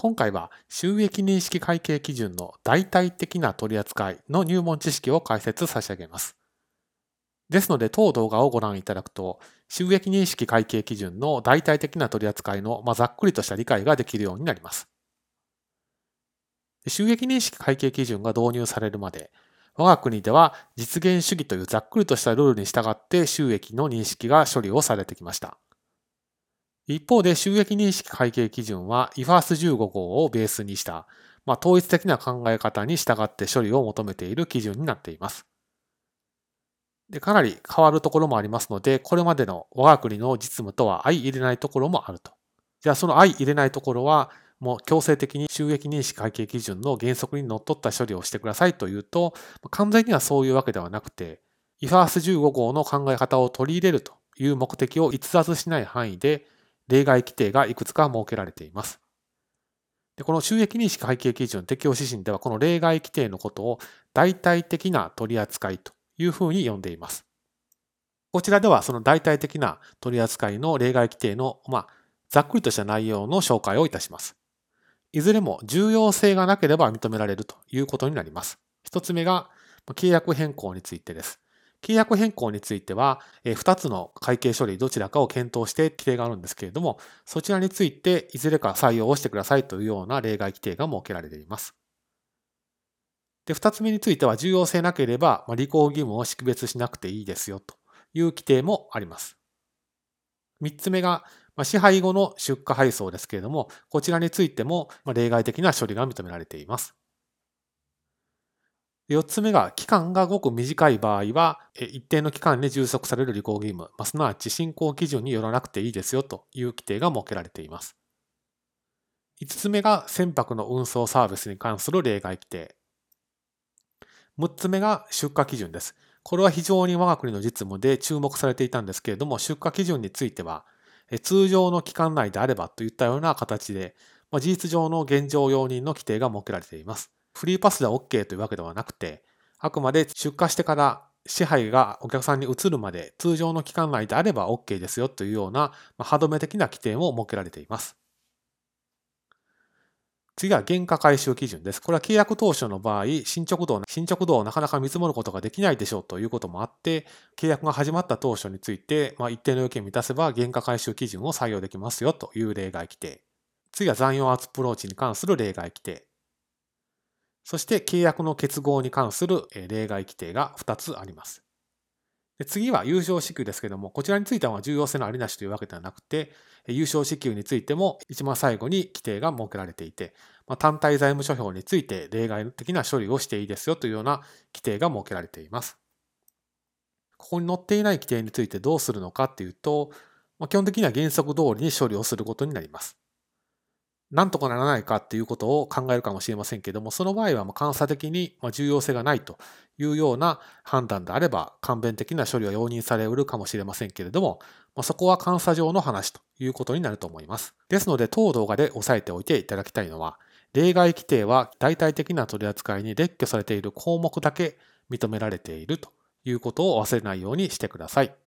今回は収益認識会計基準の代替的な取り扱いの入門知識を解説差し上げます。ですので、当動画をご覧いただくと、収益認識会計基準の代替的な取り扱いの、ま、ざっくりとした理解ができるようになります。収益認識会計基準が導入されるまで、我が国では実現主義というざっくりとしたルールに従って収益の認識が処理をされてきました。一方で収益認識会計基準は IFRS15 号をベースにした、まあ、統一的な考え方に従って処理を求めている基準になっています。でかなり変わるところもありますので、これまでの我が国の実務とは相入れないところもあると。じゃあその相入れないところは、もう強制的に収益認識会計基準の原則にのっとった処理をしてくださいというと、完全にはそういうわけではなくて、IFRS15 号の考え方を取り入れるという目的を逸脱しない範囲で、例外規定がいくつか設けられています。でこの収益認識会計基準適用指針では、この例外規定のことを代替的な取り扱いというふうに呼んでいます。こちらではその代替的な取り扱いの例外規定の、まあ、ざっくりとした内容の紹介をいたします。いずれも重要性がなければ認められるということになります。一つ目が契約変更についてです。契約変更については、2つの会計処理どちらかを検討して規定があるんですけれども、そちらについていずれか採用をしてくださいというような例外規定が設けられています。で、2つ目については重要性なければ、ま履行義務を識別しなくていいですよという規定もあります。3つ目がま、支配後の出荷配送ですけれども、こちらについても例外的な処理が認められています。4つ目が、期間がごく短い場合は、一定の期間で充足される履行義務、すなわち進行基準によらなくていいですよという規定が設けられています。5つ目が、船舶の運送サービスに関する例外規定。6つ目が、出荷基準です。これは非常に我が国の実務で注目されていたんですけれども、出荷基準については、通常の期間内であればといったような形で、まあ、事実上の現状容認の規定が設けられています。フリーパスでは OK というわけではなくて、あくまで出荷してから支配がお客さんに移るまで通常の期間内であれば OK ですよというような、ま、歯止め的な規定も設けられています。次は原価回収基準です。これは契約当初の場合、進捗度、進捗度をなかなか見積もることができないでしょうということもあって、契約が始まった当初について、まあ、一定の要件を満たせば原価回収基準を採用できますよという例外規定。次は残余アプローチに関する例外規定。そして契約の結合に関する例外規定が2つあります。で次は優勝支給ですけども、こちらについては重要性のありなしというわけではなくて、優勝支給についても一番最後に規定が設けられていて、まあ、単体財務諸表について例外的な処理をしていいですよというような規定が設けられています。ここに載っていない規定についてどうするのかっていうと、まあ、基本的には原則通りに処理をすることになります。なんとかならないかっていうことを考えるかもしれませんけども、その場合はま監査的に重要性がないというような判断であれば、簡便的な処理は容認されうるかもしれませんけれども、まそこは監査上の話ということになると思います。ですので、当動画で押さえておいていただきたいのは、例外規定は代替的な取り扱いに列挙されている項目だけ認められているということを忘れないようにしてください。